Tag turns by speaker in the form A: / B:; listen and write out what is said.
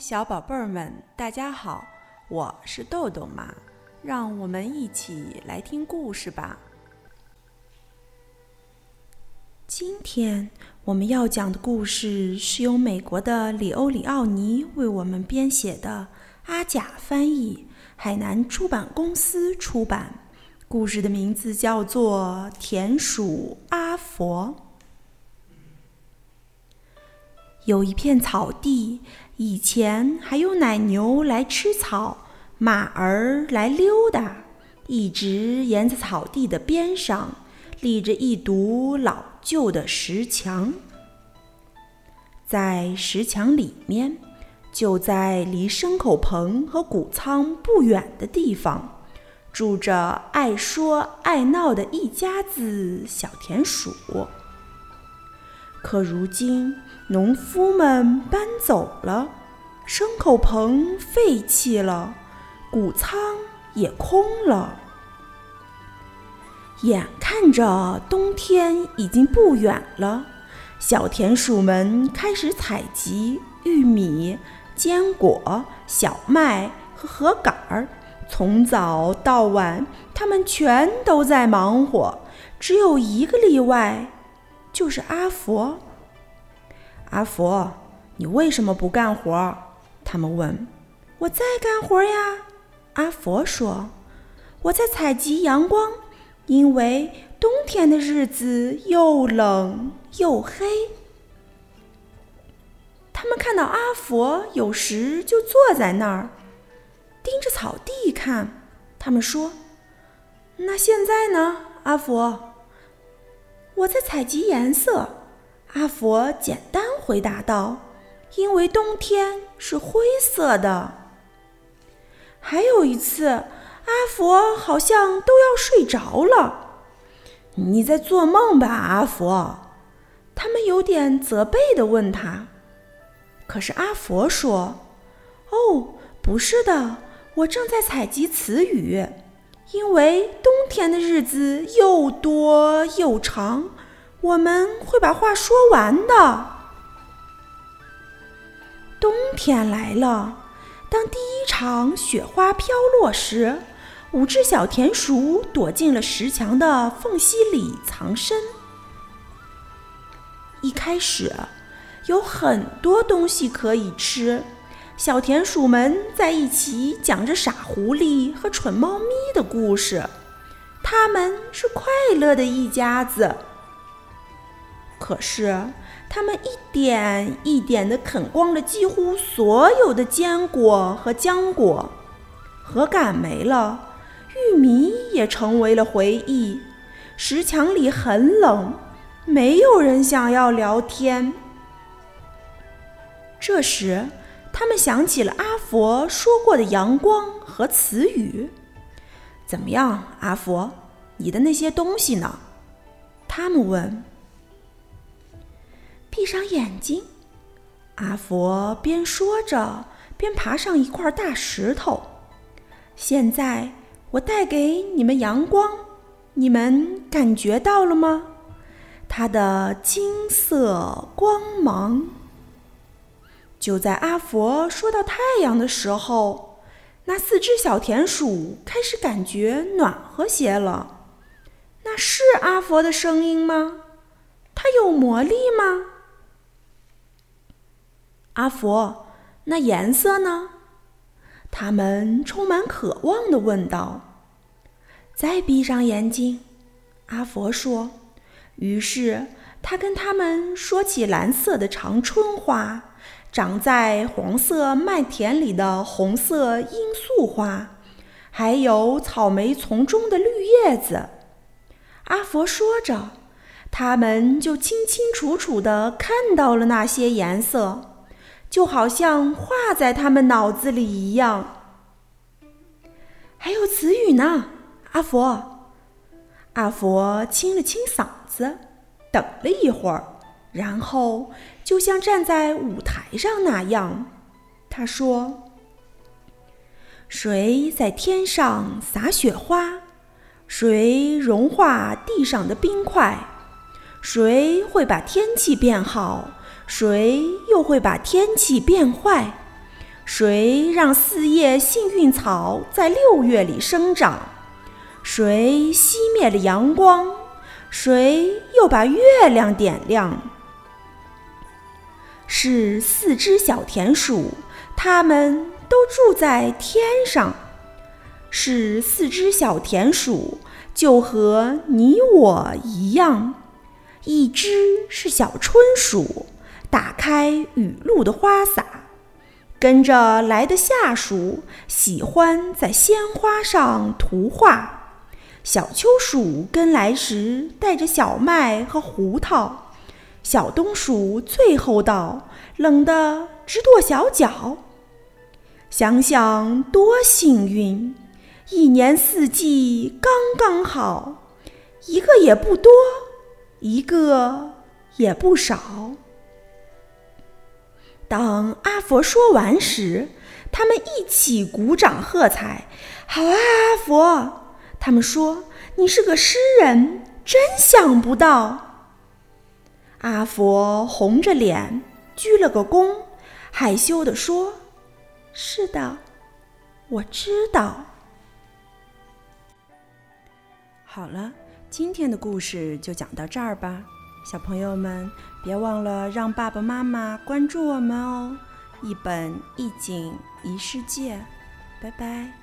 A: 小宝贝儿们，大家好，我是豆豆妈，让我们一起来听故事吧。今天我们要讲的故事是由美国的里欧里奥尼为我们编写的，阿甲翻译，海南出版公司出版。故事的名字叫做《田鼠阿佛》。有一片草地，以前还有奶牛来吃草，马儿来溜达。一直沿着草地的边上，立着一堵老旧的石墙。在石墙里面，就在离牲口棚和谷仓不远的地方，住着爱说爱闹的一家子小田鼠。可如今，农夫们搬走了，牲口棚废弃了，谷仓也空了。眼看着冬天已经不远了，小田鼠们开始采集玉米、坚果、小麦和禾杆儿。从早到晚，他们全都在忙活，只有一个例外。就是阿佛。阿佛，你为什么不干活？他们问。我在干活呀，阿佛说。我在采集阳光，因为冬天的日子又冷又黑。他们看到阿佛有时就坐在那儿，盯着草地看。他们说：“那现在呢，阿佛？”我在采集颜色，阿佛简单回答道：“因为冬天是灰色的。”还有一次，阿佛好像都要睡着了。“你在做梦吧，阿佛？”他们有点责备地问他。可是阿佛说：“哦，不是的，我正在采集词语。”因为冬天的日子又多又长，我们会把话说完的。冬天来了，当第一场雪花飘落时，五只小田鼠躲进了石墙的缝隙里藏身。一开始，有很多东西可以吃。小田鼠们在一起讲着傻狐狸和蠢猫咪的故事，他们是快乐的一家子。可是，他们一点一点地啃光了几乎所有的坚果和浆果，禾杆没了，玉米也成为了回忆。石墙里很冷，没有人想要聊天。这时。他们想起了阿佛说过的阳光和词语。怎么样，阿佛，你的那些东西呢？他们问。闭上眼睛，阿佛边说着边爬上一块大石头。现在我带给你们阳光，你们感觉到了吗？它的金色光芒。就在阿佛说到太阳的时候，那四只小田鼠开始感觉暖和些了。那是阿佛的声音吗？它有魔力吗？阿佛，那颜色呢？他们充满渴望的问道。再闭上眼睛，阿佛说。于是他跟他们说起蓝色的长春花。长在黄色麦田里的红色罂粟花，还有草莓丛中的绿叶子。阿佛说着，他们就清清楚楚地看到了那些颜色，就好像画在他们脑子里一样。还有词语呢，阿佛。阿佛清了清嗓子，等了一会儿。然后，就像站在舞台上那样，他说：“谁在天上撒雪花？谁融化地上的冰块？谁会把天气变好？谁又会把天气变坏？谁让四叶幸运草在六月里生长？谁熄灭了阳光？谁又把月亮点亮？是四只小田鼠，它们都住在天上。是四只小田鼠，就和你我一样。一只是小春鼠，打开雨露的花洒，跟着来的夏鼠喜欢在鲜花上涂画。小秋鼠跟来时带着小麦和胡桃，小冬鼠最后道，冷得直跺小脚。想想多幸运，一年四季刚刚好，一个也不多，一个也不少。当阿佛说完时，他们一起鼓掌喝彩：“好啊，阿佛！”他们说：“你是个诗人，真想不到。”阿佛红着脸鞠了个躬，害羞地说：“是的，我知道。”好了，今天的故事就讲到这儿吧，小朋友们别忘了让爸爸妈妈关注我们哦！一本一景一世界，拜拜。